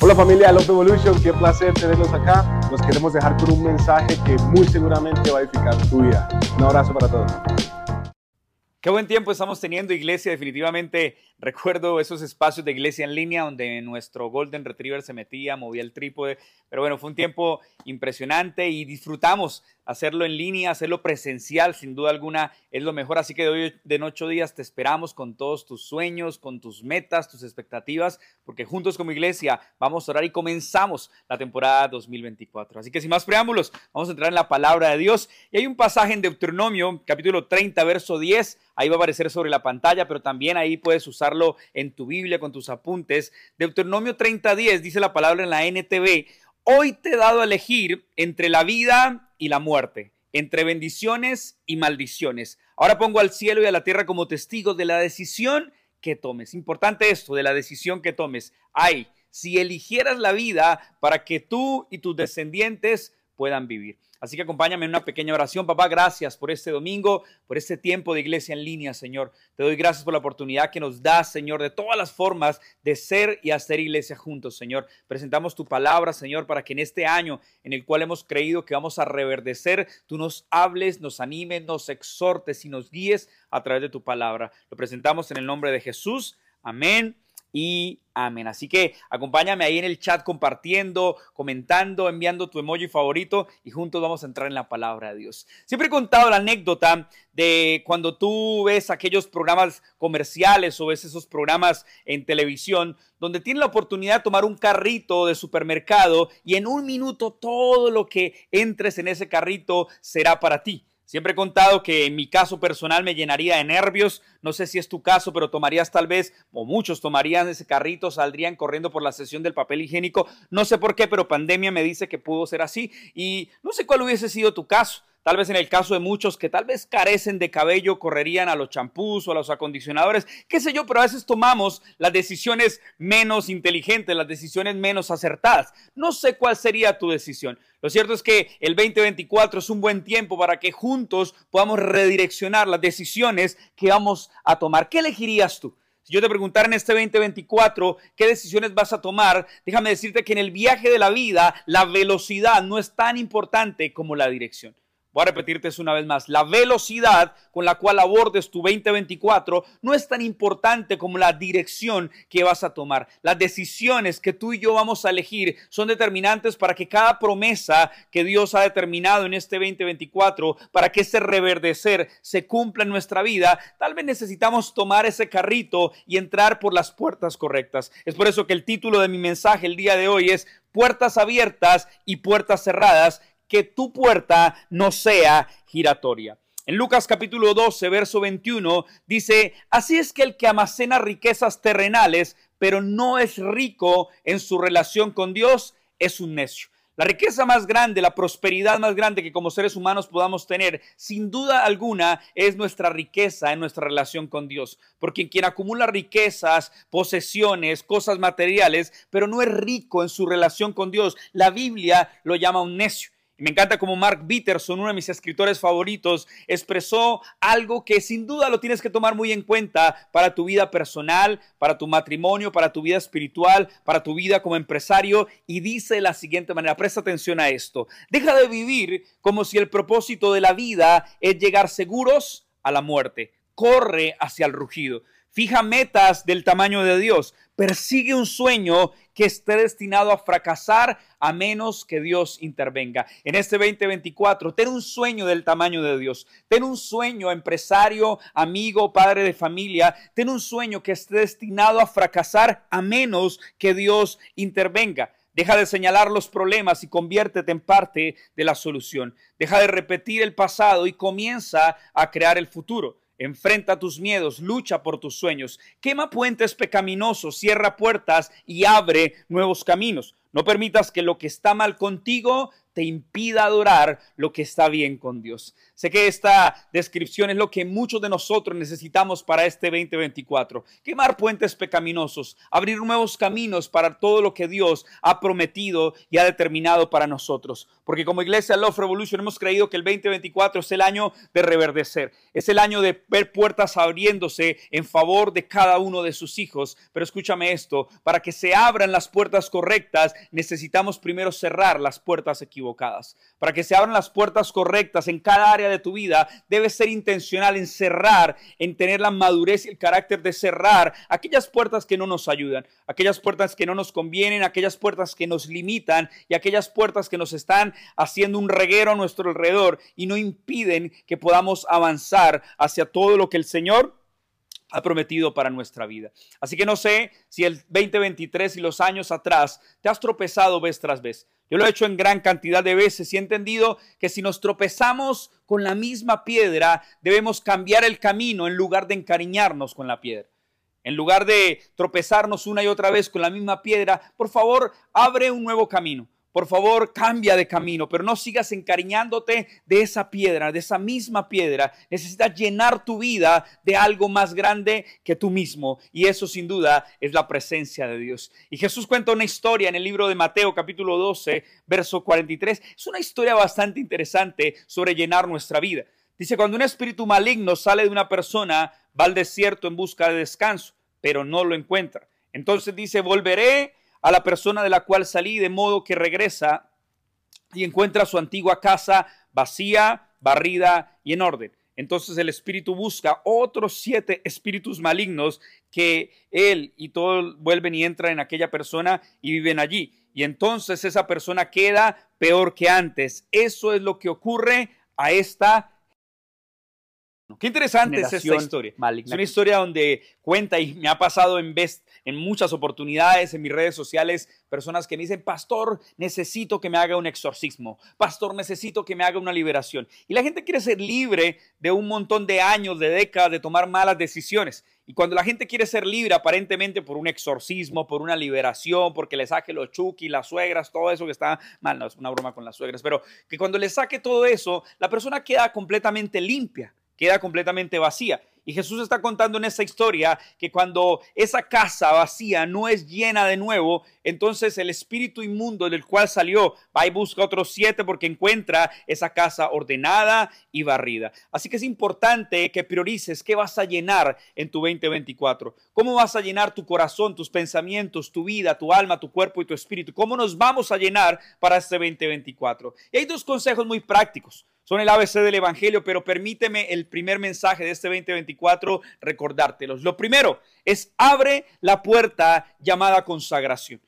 Hola familia Love Evolution, qué placer tenerlos acá. Nos queremos dejar con un mensaje que muy seguramente va a edificar tu vida. Un abrazo para todos. Qué buen tiempo estamos teniendo, iglesia. Definitivamente recuerdo esos espacios de iglesia en línea donde nuestro Golden Retriever se metía, movía el trípode. Pero bueno, fue un tiempo impresionante y disfrutamos hacerlo en línea, hacerlo presencial, sin duda alguna es lo mejor. Así que de hoy de en ocho días te esperamos con todos tus sueños, con tus metas, tus expectativas, porque juntos como iglesia vamos a orar y comenzamos la temporada 2024. Así que sin más preámbulos, vamos a entrar en la palabra de Dios. Y hay un pasaje en Deuteronomio, capítulo 30, verso 10. Ahí va a aparecer sobre la pantalla, pero también ahí puedes usarlo en tu Biblia con tus apuntes. Deuteronomio 30, 10 dice la palabra en la NTV. Hoy te he dado a elegir entre la vida y la muerte, entre bendiciones y maldiciones. Ahora pongo al cielo y a la tierra como testigos de la decisión que tomes. Importante esto, de la decisión que tomes. Ay, si eligieras la vida para que tú y tus descendientes puedan vivir. Así que acompáñame en una pequeña oración. Papá, gracias por este domingo, por este tiempo de iglesia en línea, Señor. Te doy gracias por la oportunidad que nos das, Señor, de todas las formas de ser y hacer iglesia juntos, Señor. Presentamos tu palabra, Señor, para que en este año en el cual hemos creído que vamos a reverdecer, tú nos hables, nos animes, nos exhortes y nos guíes a través de tu palabra. Lo presentamos en el nombre de Jesús. Amén y amén. Así que acompáñame ahí en el chat compartiendo, comentando, enviando tu emoji favorito y juntos vamos a entrar en la palabra de Dios. Siempre he contado la anécdota de cuando tú ves aquellos programas comerciales o ves esos programas en televisión donde tienes la oportunidad de tomar un carrito de supermercado y en un minuto todo lo que entres en ese carrito será para ti. Siempre he contado que en mi caso personal me llenaría de nervios. No sé si es tu caso, pero tomarías tal vez, o muchos tomarían ese carrito, saldrían corriendo por la sesión del papel higiénico. No sé por qué, pero pandemia me dice que pudo ser así. Y no sé cuál hubiese sido tu caso. Tal vez en el caso de muchos que tal vez carecen de cabello, correrían a los champús o a los acondicionadores, qué sé yo, pero a veces tomamos las decisiones menos inteligentes, las decisiones menos acertadas. No sé cuál sería tu decisión. Lo cierto es que el 2024 es un buen tiempo para que juntos podamos redireccionar las decisiones que vamos a tomar. ¿Qué elegirías tú? Si yo te preguntara en este 2024 qué decisiones vas a tomar, déjame decirte que en el viaje de la vida la velocidad no es tan importante como la dirección. Voy a repetirte eso una vez más. La velocidad con la cual abordes tu 2024 no es tan importante como la dirección que vas a tomar. Las decisiones que tú y yo vamos a elegir son determinantes para que cada promesa que Dios ha determinado en este 2024, para que ese reverdecer se cumpla en nuestra vida, tal vez necesitamos tomar ese carrito y entrar por las puertas correctas. Es por eso que el título de mi mensaje el día de hoy es Puertas abiertas y puertas cerradas que tu puerta no sea giratoria. En Lucas capítulo 12, verso 21, dice, así es que el que almacena riquezas terrenales, pero no es rico en su relación con Dios, es un necio. La riqueza más grande, la prosperidad más grande que como seres humanos podamos tener, sin duda alguna, es nuestra riqueza en nuestra relación con Dios. Porque quien acumula riquezas, posesiones, cosas materiales, pero no es rico en su relación con Dios, la Biblia lo llama un necio. Me encanta como Mark Bitterson, uno de mis escritores favoritos, expresó algo que sin duda lo tienes que tomar muy en cuenta para tu vida personal, para tu matrimonio, para tu vida espiritual, para tu vida como empresario. Y dice de la siguiente manera, presta atención a esto, deja de vivir como si el propósito de la vida es llegar seguros a la muerte. Corre hacia el rugido. Fija metas del tamaño de Dios. Persigue un sueño que esté destinado a fracasar a menos que Dios intervenga. En este 2024, ten un sueño del tamaño de Dios. Ten un sueño, empresario, amigo, padre de familia. Ten un sueño que esté destinado a fracasar a menos que Dios intervenga. Deja de señalar los problemas y conviértete en parte de la solución. Deja de repetir el pasado y comienza a crear el futuro. Enfrenta tus miedos, lucha por tus sueños, quema puentes pecaminosos, cierra puertas y abre nuevos caminos. No permitas que lo que está mal contigo impida adorar lo que está bien con Dios. Sé que esta descripción es lo que muchos de nosotros necesitamos para este 2024. Quemar puentes pecaminosos, abrir nuevos caminos para todo lo que Dios ha prometido y ha determinado para nosotros. Porque como iglesia Love Revolution hemos creído que el 2024 es el año de reverdecer, es el año de ver puertas abriéndose en favor de cada uno de sus hijos. Pero escúchame esto, para que se abran las puertas correctas, necesitamos primero cerrar las puertas equivocadas. Para que se abran las puertas correctas en cada área de tu vida, debes ser intencional en cerrar, en tener la madurez y el carácter de cerrar aquellas puertas que no nos ayudan, aquellas puertas que no nos convienen, aquellas puertas que nos limitan y aquellas puertas que nos están haciendo un reguero a nuestro alrededor y no impiden que podamos avanzar hacia todo lo que el Señor ha prometido para nuestra vida. Así que no sé si el 2023 y los años atrás te has tropezado vez tras vez. Yo lo he hecho en gran cantidad de veces y he entendido que si nos tropezamos con la misma piedra, debemos cambiar el camino en lugar de encariñarnos con la piedra. En lugar de tropezarnos una y otra vez con la misma piedra, por favor, abre un nuevo camino. Por favor, cambia de camino, pero no sigas encariñándote de esa piedra, de esa misma piedra. Necesitas llenar tu vida de algo más grande que tú mismo. Y eso sin duda es la presencia de Dios. Y Jesús cuenta una historia en el libro de Mateo capítulo 12, verso 43. Es una historia bastante interesante sobre llenar nuestra vida. Dice, cuando un espíritu maligno sale de una persona, va al desierto en busca de descanso, pero no lo encuentra. Entonces dice, volveré a la persona de la cual salí, de modo que regresa y encuentra su antigua casa vacía, barrida y en orden. Entonces el espíritu busca otros siete espíritus malignos que él y todos vuelven y entran en aquella persona y viven allí. Y entonces esa persona queda peor que antes. Eso es lo que ocurre a esta Qué interesante es esta historia. Es una historia donde cuenta y me ha pasado en, en muchas oportunidades en mis redes sociales personas que me dicen, pastor, necesito que me haga un exorcismo, pastor, necesito que me haga una liberación. Y la gente quiere ser libre de un montón de años, de décadas, de tomar malas decisiones. Y cuando la gente quiere ser libre aparentemente por un exorcismo, por una liberación, porque le saque los chuki, las suegras, todo eso que está mal, no es una broma con las suegras, pero que cuando le saque todo eso, la persona queda completamente limpia queda completamente vacía. Y Jesús está contando en esa historia que cuando esa casa vacía no es llena de nuevo, entonces el espíritu inmundo del cual salió va y busca otros siete porque encuentra esa casa ordenada y barrida. Así que es importante que priorices qué vas a llenar en tu 2024. ¿Cómo vas a llenar tu corazón, tus pensamientos, tu vida, tu alma, tu cuerpo y tu espíritu? ¿Cómo nos vamos a llenar para este 2024? Y hay dos consejos muy prácticos son el ABC del Evangelio, pero permíteme el primer mensaje de este 2024 recordártelos. Lo primero es abre la puerta llamada consagración.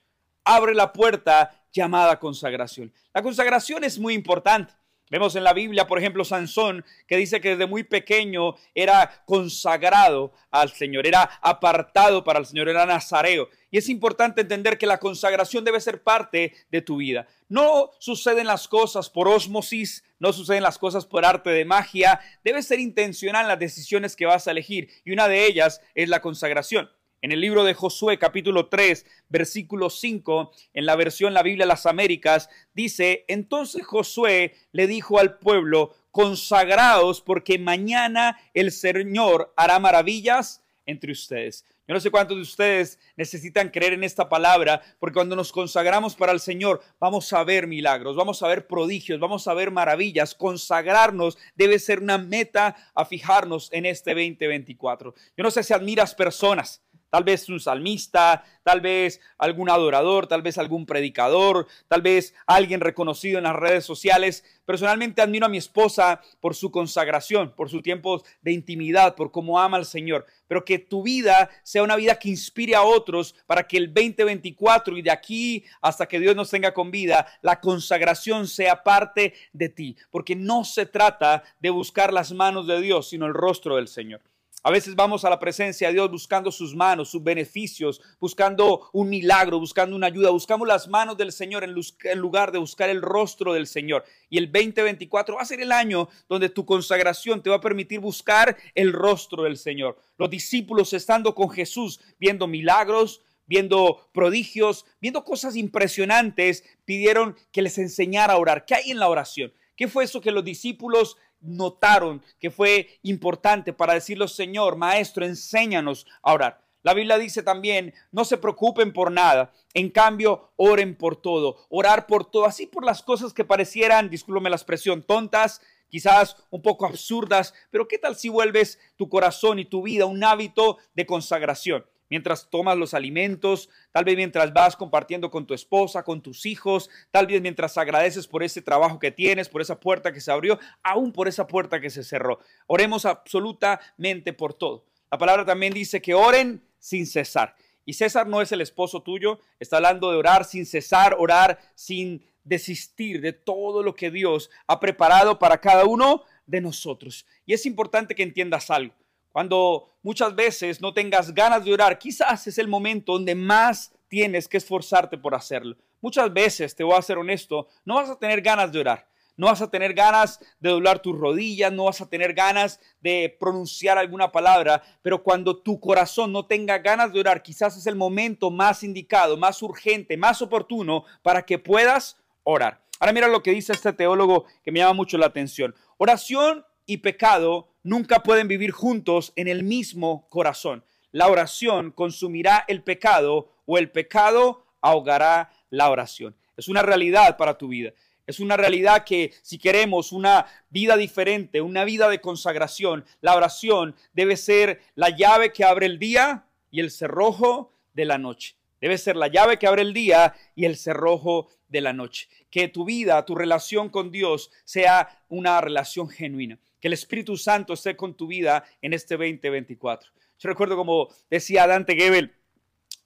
Abre la puerta llamada consagración. La consagración es muy importante. Vemos en la Biblia, por ejemplo, Sansón, que dice que desde muy pequeño era consagrado al Señor, era apartado para el Señor, era nazareo. Y es importante entender que la consagración debe ser parte de tu vida. No suceden las cosas por osmosis, no suceden las cosas por arte de magia. Debe ser intencional las decisiones que vas a elegir. Y una de ellas es la consagración. En el libro de Josué capítulo 3, versículo 5, en la versión La Biblia de las Américas, dice, entonces Josué le dijo al pueblo, consagraos porque mañana el Señor hará maravillas entre ustedes. Yo no sé cuántos de ustedes necesitan creer en esta palabra, porque cuando nos consagramos para el Señor, vamos a ver milagros, vamos a ver prodigios, vamos a ver maravillas. Consagrarnos debe ser una meta a fijarnos en este 2024. Yo no sé si admiras personas tal vez un salmista, tal vez algún adorador, tal vez algún predicador, tal vez alguien reconocido en las redes sociales. Personalmente admiro a mi esposa por su consagración, por su tiempo de intimidad, por cómo ama al Señor, pero que tu vida sea una vida que inspire a otros para que el 2024 y de aquí hasta que Dios nos tenga con vida, la consagración sea parte de ti, porque no se trata de buscar las manos de Dios, sino el rostro del Señor. A veces vamos a la presencia de Dios buscando sus manos, sus beneficios, buscando un milagro, buscando una ayuda. Buscamos las manos del Señor en lugar de buscar el rostro del Señor. Y el 2024 va a ser el año donde tu consagración te va a permitir buscar el rostro del Señor. Los discípulos estando con Jesús, viendo milagros, viendo prodigios, viendo cosas impresionantes, pidieron que les enseñara a orar. ¿Qué hay en la oración? ¿Qué fue eso que los discípulos notaron que fue importante para decirlo, Señor, Maestro, enséñanos a orar? La Biblia dice también, no se preocupen por nada, en cambio, oren por todo, orar por todo, así por las cosas que parecieran, discúlpeme la expresión, tontas, quizás un poco absurdas, pero ¿qué tal si vuelves tu corazón y tu vida un hábito de consagración? Mientras tomas los alimentos, tal vez mientras vas compartiendo con tu esposa, con tus hijos, tal vez mientras agradeces por ese trabajo que tienes, por esa puerta que se abrió, aún por esa puerta que se cerró. Oremos absolutamente por todo. La palabra también dice que oren sin cesar. Y César no es el esposo tuyo, está hablando de orar sin cesar, orar sin desistir de todo lo que Dios ha preparado para cada uno de nosotros. Y es importante que entiendas algo. Cuando muchas veces no tengas ganas de orar, quizás es el momento donde más tienes que esforzarte por hacerlo. Muchas veces, te voy a ser honesto, no vas a tener ganas de orar no vas a tener ganas de doblar tus rodillas, no vas a tener ganas de pronunciar alguna palabra, pero cuando tu corazón no tenga ganas de orar, quizás es el momento más indicado, más urgente, más oportuno para que puedas orar. Ahora mira lo que dice este teólogo que me llama mucho la atención. Oración y pecado nunca pueden vivir juntos en el mismo corazón. La oración consumirá el pecado o el pecado ahogará la oración. Es una realidad para tu vida. Es una realidad que si queremos una vida diferente, una vida de consagración, la oración debe ser la llave que abre el día y el cerrojo de la noche. Debe ser la llave que abre el día y el cerrojo de la noche. Que tu vida, tu relación con Dios sea una relación genuina. Que el Espíritu Santo esté con tu vida en este 2024. Yo recuerdo como decía Dante Gebel,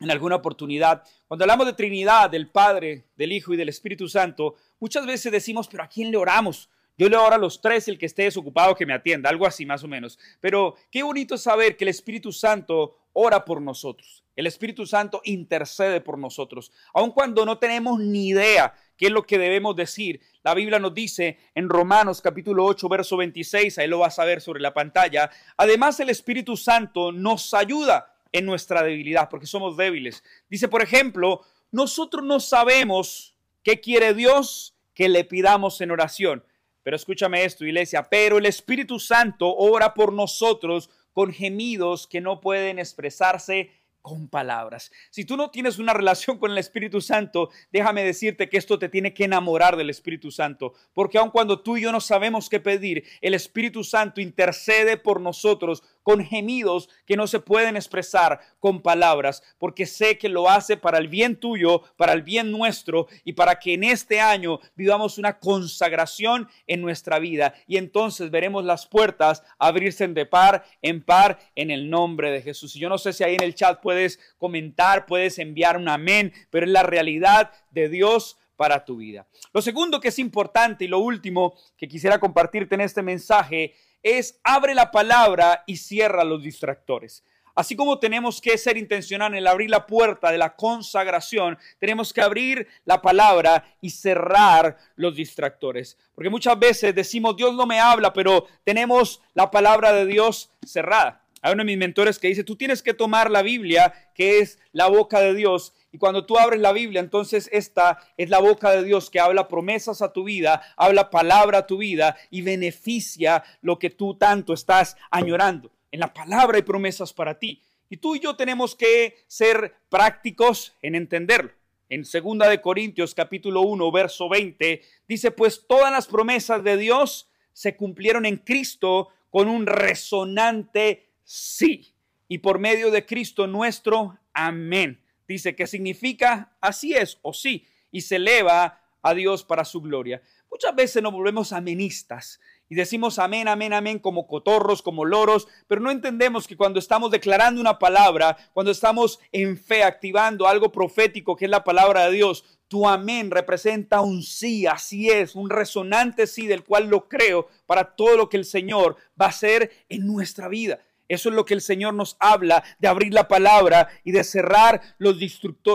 en alguna oportunidad. Cuando hablamos de Trinidad, del Padre, del Hijo y del Espíritu Santo, muchas veces decimos, pero ¿a quién le oramos? Yo le oro a los tres, el que esté desocupado que me atienda, algo así más o menos. Pero qué bonito saber que el Espíritu Santo ora por nosotros. El Espíritu Santo intercede por nosotros. Aun cuando no tenemos ni idea qué es lo que debemos decir, la Biblia nos dice en Romanos capítulo 8, verso 26, ahí lo vas a ver sobre la pantalla. Además, el Espíritu Santo nos ayuda en nuestra debilidad, porque somos débiles. Dice, por ejemplo, nosotros no sabemos qué quiere Dios que le pidamos en oración. Pero escúchame esto, iglesia, pero el Espíritu Santo ora por nosotros con gemidos que no pueden expresarse con palabras. Si tú no tienes una relación con el Espíritu Santo, déjame decirte que esto te tiene que enamorar del Espíritu Santo, porque aun cuando tú y yo no sabemos qué pedir, el Espíritu Santo intercede por nosotros con gemidos que no se pueden expresar con palabras, porque sé que lo hace para el bien tuyo, para el bien nuestro y para que en este año vivamos una consagración en nuestra vida y entonces veremos las puertas abrirse de par en par en el nombre de Jesús. Y yo no sé si ahí en el chat puedes comentar, puedes enviar un amén, pero es la realidad de Dios tu vida. Lo segundo que es importante y lo último que quisiera compartirte en este mensaje es abre la palabra y cierra los distractores. Así como tenemos que ser intencional en abrir la puerta de la consagración, tenemos que abrir la palabra y cerrar los distractores. Porque muchas veces decimos, Dios no me habla, pero tenemos la palabra de Dios cerrada. Hay uno de mis mentores que dice, tú tienes que tomar la Biblia, que es la boca de Dios, y cuando tú abres la Biblia, entonces esta es la boca de Dios que habla promesas a tu vida, habla palabra a tu vida y beneficia lo que tú tanto estás añorando. En la palabra hay promesas para ti. Y tú y yo tenemos que ser prácticos en entenderlo. En 2 de Corintios capítulo 1 verso 20 dice, "Pues todas las promesas de Dios se cumplieron en Cristo con un resonante sí. Y por medio de Cristo nuestro, amén. Dice que significa así es o sí. Y se eleva a Dios para su gloria. Muchas veces nos volvemos amenistas y decimos amén, amén, amén como cotorros, como loros, pero no entendemos que cuando estamos declarando una palabra, cuando estamos en fe activando algo profético que es la palabra de Dios, tu amén representa un sí, así es, un resonante sí del cual lo creo para todo lo que el Señor va a hacer en nuestra vida. Eso es lo que el Señor nos habla, de abrir la palabra y de cerrar los,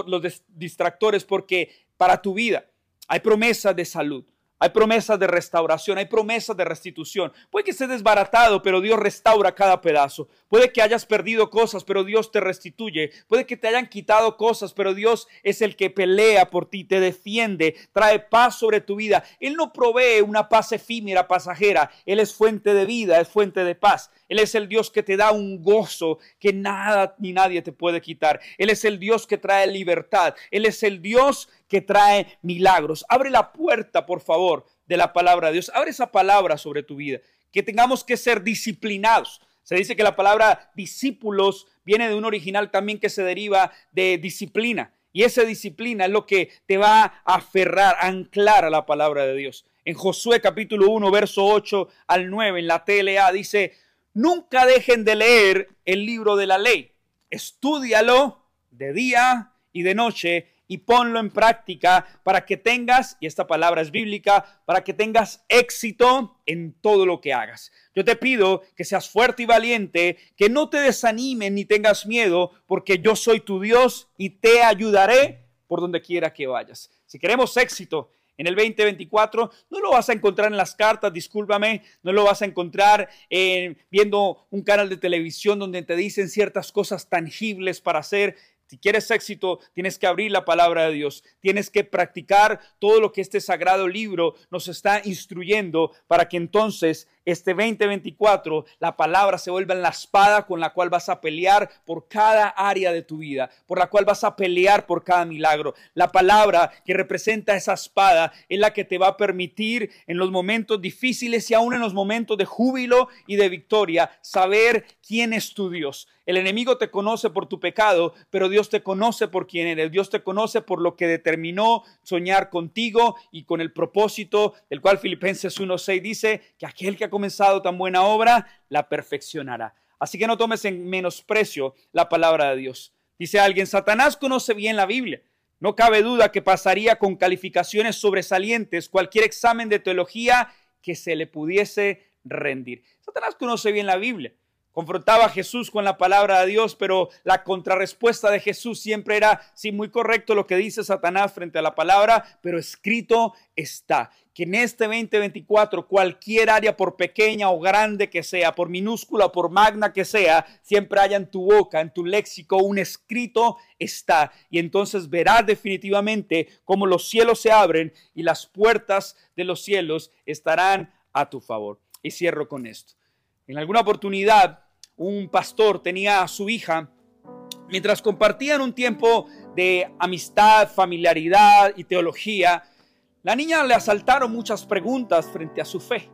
los distractores, porque para tu vida hay promesas de salud, Hay promesas de restauración, hay promesas de restitución. Puede que estés desbaratado, pero Dios restaura cada pedazo. Puede que hayas perdido cosas, pero Dios te restituye. Puede que te hayan quitado cosas, pero Dios es el que pelea por ti, te defiende, trae paz sobre tu vida. Él no provee una paz efímera, pasajera. Él es fuente de vida, es fuente de paz. Él es el Dios que te da un gozo que nada ni nadie te puede quitar. Él es el Dios que trae libertad. Él es el Dios que trae milagros. Abre la puerta, por favor, de la palabra de Dios. Abre esa palabra sobre tu vida. Que tengamos que ser disciplinados. Se dice que la palabra discípulos viene de un original también que se deriva de disciplina. Y esa disciplina es lo que te va a aferrar, a anclar a la palabra de Dios. En Josué capítulo 1, verso 8 al 9, en la TLA dice, nunca dejen de leer el libro de la ley. Estúdialo de día y de noche y ponlo en práctica para que tengas, y esta palabra es bíblica, para que tengas éxito en todo lo que hagas. Yo te pido que seas fuerte y valiente, que no te desanimes ni tengas miedo, porque yo soy tu Dios y te ayudaré por donde quiera que vayas. Si queremos éxito en el 2024, no lo vas a encontrar en las cartas, discúlpame, no lo vas a encontrar viendo un canal de televisión donde te dicen ciertas cosas tangibles para hacer. Si quieres éxito, tienes que abrir la palabra de Dios, tienes que practicar todo lo que este sagrado libro nos está instruyendo para que entonces este 2024 la palabra se vuelva en la espada con la cual vas a pelear por cada área de tu vida, por la cual vas a pelear por cada milagro. La palabra que representa esa espada es la que te va a permitir en los momentos difíciles y aún en los momentos de júbilo y de victoria saber quién es tu Dios. El enemigo te conoce por tu pecado, pero Dios te conoce por quién eres. Dios te conoce por lo que determinó soñar contigo y con el propósito del cual Filipenses 1.6 dice que aquel que ha comenzado tan buena obra la perfeccionará. Así que no tomes en menosprecio la palabra de Dios. Dice alguien, Satanás conoce bien la Biblia. No cabe duda que pasaría con calificaciones sobresalientes cualquier examen de teología que se le pudiese rendir. Satanás conoce bien la Biblia confrontaba a Jesús con la palabra de Dios, pero la contrarrespuesta de Jesús siempre era, sí, muy correcto lo que dice Satanás frente a la palabra, pero escrito está. Que en este 2024, cualquier área, por pequeña o grande que sea, por minúscula o por magna que sea, siempre haya en tu boca, en tu léxico, un escrito está. Y entonces verás definitivamente cómo los cielos se abren y las puertas de los cielos estarán a tu favor. Y cierro con esto. En alguna oportunidad, un pastor tenía a su hija, mientras compartían un tiempo de amistad, familiaridad y teología, la niña le asaltaron muchas preguntas frente a su fe.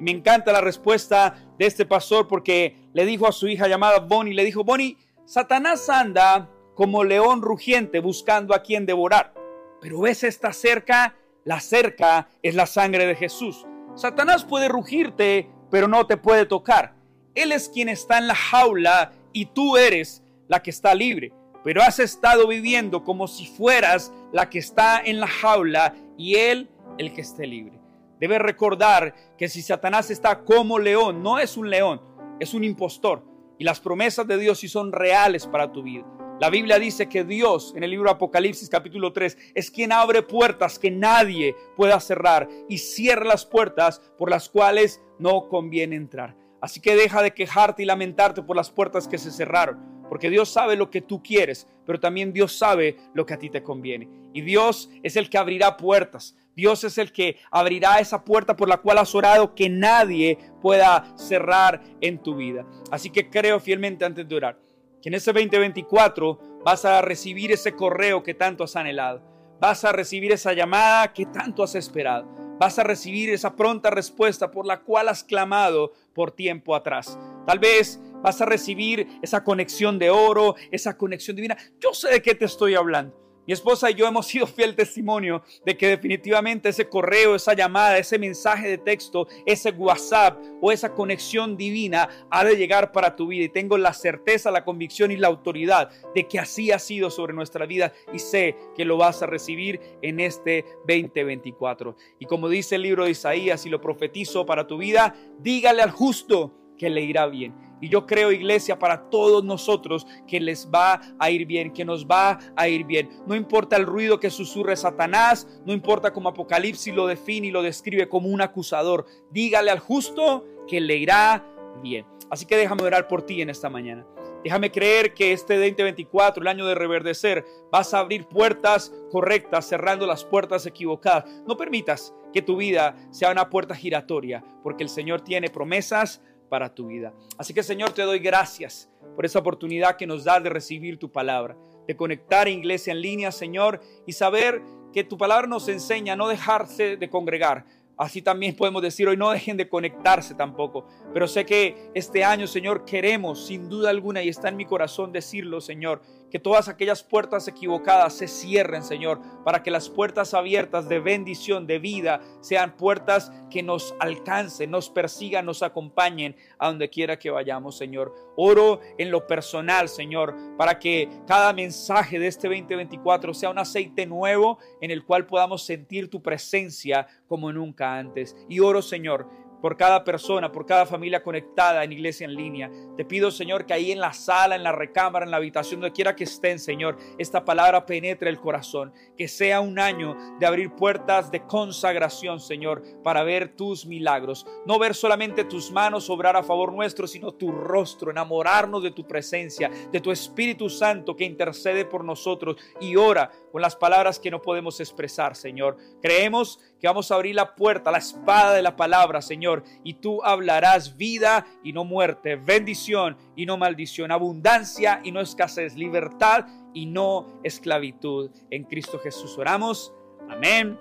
me encanta la respuesta de este pastor porque le dijo a su hija llamada Bonnie, le dijo, Bonnie, Satanás anda como león rugiente buscando a quien devorar. Pero ves esta cerca, la cerca es la sangre de Jesús. Satanás puede rugirte pero no te puede tocar. Él es quien está en la jaula y tú eres la que está libre. Pero has estado viviendo como si fueras la que está en la jaula y Él el que esté libre. Debes recordar que si Satanás está como león, no es un león, es un impostor. Y las promesas de Dios sí son reales para tu vida. La Biblia dice que Dios, en el libro Apocalipsis capítulo 3, es quien abre puertas que nadie pueda cerrar y cierra las puertas por las cuales no conviene entrar. Así que deja de quejarte y lamentarte por las puertas que se cerraron, porque Dios sabe lo que tú quieres, pero también Dios sabe lo que a ti te conviene. Y Dios es el que abrirá puertas. Dios es el que abrirá esa puerta por la cual has orado que nadie pueda cerrar en tu vida. Así que creo fielmente antes de orar que en ese 2024 vas a recibir ese correo que tanto has anhelado. Vas a recibir esa llamada que tanto has esperado. Vas a recibir esa pronta respuesta por la cual has clamado por tiempo atrás. Tal vez vas a recibir esa conexión de oro, esa conexión divina. Yo sé de qué te estoy hablando. Mi esposa y yo hemos sido fiel testimonio de que definitivamente ese correo, esa llamada, ese mensaje de texto, ese WhatsApp o esa conexión divina ha de llegar para tu vida. Y tengo la certeza, la convicción y la autoridad de que así ha sido sobre nuestra vida y sé que lo vas a recibir en este 2024. Y como dice el libro de Isaías y lo profetizo para tu vida, dígale al justo que le irá bien. Y yo creo, iglesia, para todos nosotros que les va a ir bien, que nos va a ir bien. No importa el ruido que susurre Satanás, no importa cómo Apocalipsis lo define y lo describe como un acusador. Dígale al justo que le irá bien. Así que déjame orar por ti en esta mañana. Déjame creer que este 2024, el año de reverdecer, vas a abrir puertas correctas, cerrando las puertas equivocadas. No permitas que tu vida sea una puerta giratoria, porque el Señor tiene promesas para tu vida. Así que Señor, te doy gracias por esa oportunidad que nos das de recibir tu palabra, de conectar a iglesia en línea, Señor, y saber que tu palabra nos enseña a no dejarse de congregar, Así también podemos decir hoy, no dejen de conectarse tampoco. Pero sé que este año, Señor, queremos, sin duda alguna, y está en mi corazón decirlo, Señor, que todas aquellas puertas equivocadas se cierren, Señor, para que las puertas abiertas de bendición, de vida, sean puertas que nos alcancen, nos persigan, nos acompañen a donde quiera que vayamos, Señor. Oro en lo personal, Señor, para que cada mensaje de este 2024 sea un aceite nuevo en el cual podamos sentir tu presencia como nunca antes. Y oro, Señor, por cada persona, por cada familia conectada en iglesia en línea. Te pido, Señor, que ahí en la sala, en la recámara, en la habitación, donde quiera que estén, Señor, esta palabra penetre el corazón. Que sea un año de abrir puertas de consagración, Señor, para ver tus milagros. No ver solamente tus manos obrar a favor nuestro, sino tu rostro, enamorarnos de tu presencia, de tu Espíritu Santo que intercede por nosotros y ora con las palabras que no podemos expresar, Señor. Creemos que vamos a abrir la puerta, la espada de la palabra, Señor, y tú hablarás vida y no muerte, bendición y no maldición, abundancia y no escasez, libertad y no esclavitud. En Cristo Jesús oramos. Amén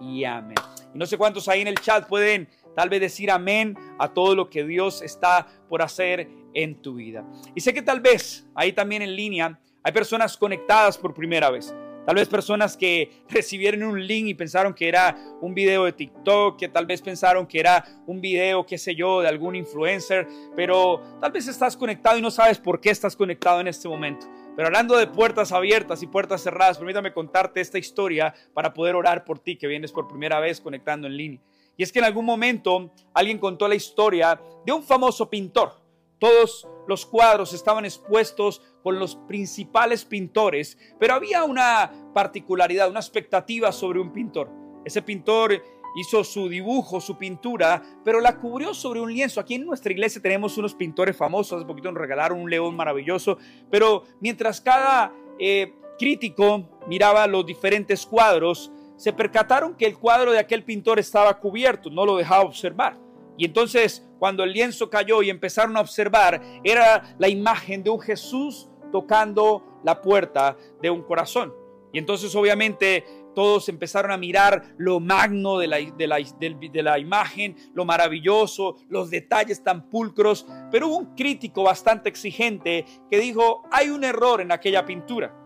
y amén. Y no sé cuántos ahí en el chat pueden tal vez decir amén a todo lo que Dios está por hacer en tu vida. Y sé que tal vez ahí también en línea hay personas conectadas por primera vez. Tal vez personas que recibieron un link y pensaron que era un video de TikTok, que tal vez pensaron que era un video, qué sé yo, de algún influencer, pero tal vez estás conectado y no sabes por qué estás conectado en este momento. Pero hablando de puertas abiertas y puertas cerradas, permítame contarte esta historia para poder orar por ti que vienes por primera vez conectando en línea. Y es que en algún momento alguien contó la historia de un famoso pintor. Todos los cuadros estaban expuestos con los principales pintores, pero había una particularidad, una expectativa sobre un pintor. Ese pintor hizo su dibujo, su pintura, pero la cubrió sobre un lienzo. Aquí en nuestra iglesia tenemos unos pintores famosos, hace poquito nos regalaron un león maravilloso, pero mientras cada eh, crítico miraba los diferentes cuadros, se percataron que el cuadro de aquel pintor estaba cubierto, no lo dejaba observar. Y entonces, cuando el lienzo cayó y empezaron a observar, era la imagen de un Jesús tocando la puerta de un corazón. Y entonces obviamente todos empezaron a mirar lo magno de la, de, la, imagen, lo maravilloso, los detalles tan pulcros, pero hubo un crítico bastante exigente que dijo, hay un error en aquella pintura.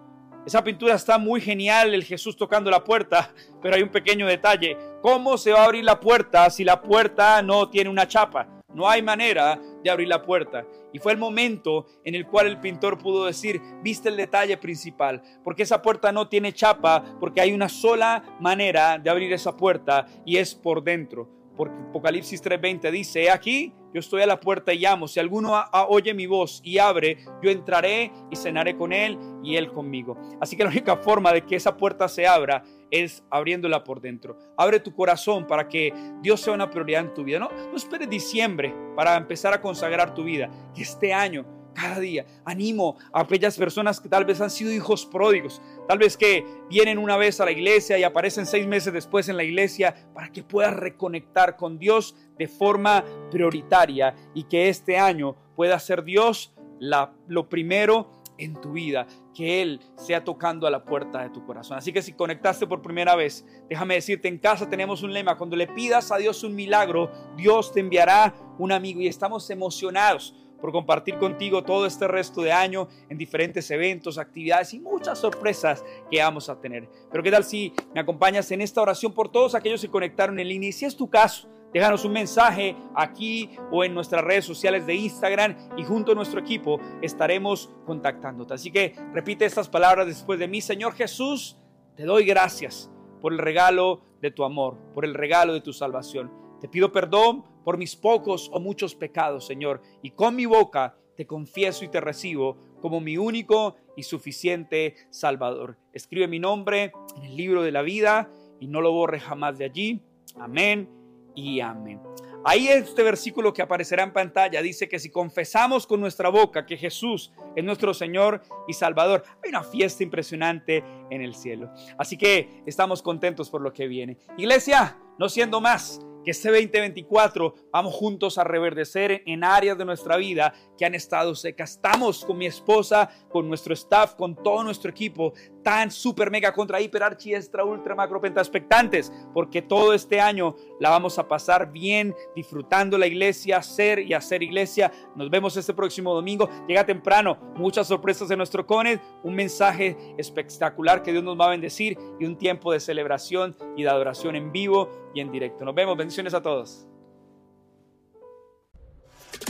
Esa pintura está muy genial, el Jesús tocando la puerta, pero hay un pequeño detalle. ¿Cómo se va a abrir la puerta si la puerta no tiene una chapa? No hay manera de abrir la puerta. Y fue el momento en el cual el pintor pudo decir, viste el detalle principal, porque esa puerta no tiene chapa, porque hay una sola manera de abrir esa puerta y es por dentro. Porque Apocalipsis 3:20 dice, aquí yo estoy a la puerta y llamo. Si alguno oye mi voz y abre, yo entraré y cenaré con él y él conmigo. Así que la única forma de que esa puerta se abra es abriéndola por dentro. Abre tu corazón para que Dios sea una prioridad en tu vida. No, no esperes diciembre para empezar a consagrar tu vida. Que este año cada día. Animo a aquellas personas que tal vez han sido hijos pródigos, tal vez que vienen una vez a la iglesia y aparecen seis meses después en la iglesia para que puedas reconectar con Dios de forma prioritaria y que este año pueda ser Dios la, lo primero en tu vida, que Él sea tocando a la puerta de tu corazón. Así que si conectaste por primera vez, déjame decirte, en casa tenemos un lema, cuando le pidas a Dios un milagro, Dios te enviará un amigo y estamos emocionados por compartir contigo todo este resto de año en diferentes eventos, actividades y muchas sorpresas que vamos a tener. Pero qué tal si me acompañas en esta oración por todos aquellos que conectaron en línea y si es tu caso, déjanos un mensaje aquí o en nuestras redes sociales de Instagram y junto a nuestro equipo estaremos contactándote. Así que repite estas palabras después de mí, Señor Jesús, te doy gracias por el regalo de tu amor, por el regalo de tu salvación. Te pido perdón por mis pocos o muchos pecados, Señor, y con mi boca te confieso y te recibo como mi único y suficiente Salvador. Escribe mi nombre en el libro de la vida y no lo borre jamás de allí. Amén y amén. Ahí este versículo que aparecerá en pantalla dice que si confesamos con nuestra boca que Jesús es nuestro Señor y Salvador, hay una fiesta impresionante en el cielo. Así que estamos contentos por lo que viene. Iglesia, no siendo más, que este 2024 vamos juntos a reverdecer en áreas de nuestra vida que han estado secas. Estamos con mi esposa, con nuestro staff, con todo nuestro equipo, tan super mega contra hiper archi extra ultra macro penta expectantes, porque todo este año la vamos a pasar bien disfrutando la iglesia, ser y hacer iglesia. Nos vemos este próximo domingo. Llega temprano, muchas sorpresas en nuestro CONED, un mensaje espectacular que Dios nos va a bendecir y un tiempo de celebración y de adoración en vivo y en directo. Nos vemos. Bendiciones a todos.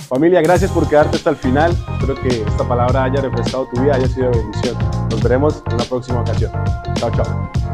Familia, gracias por quedarte hasta el final. Espero que esta palabra haya refrescado tu vida, haya sido de bendición. Nos veremos en la próxima ocasión. Chao, chao.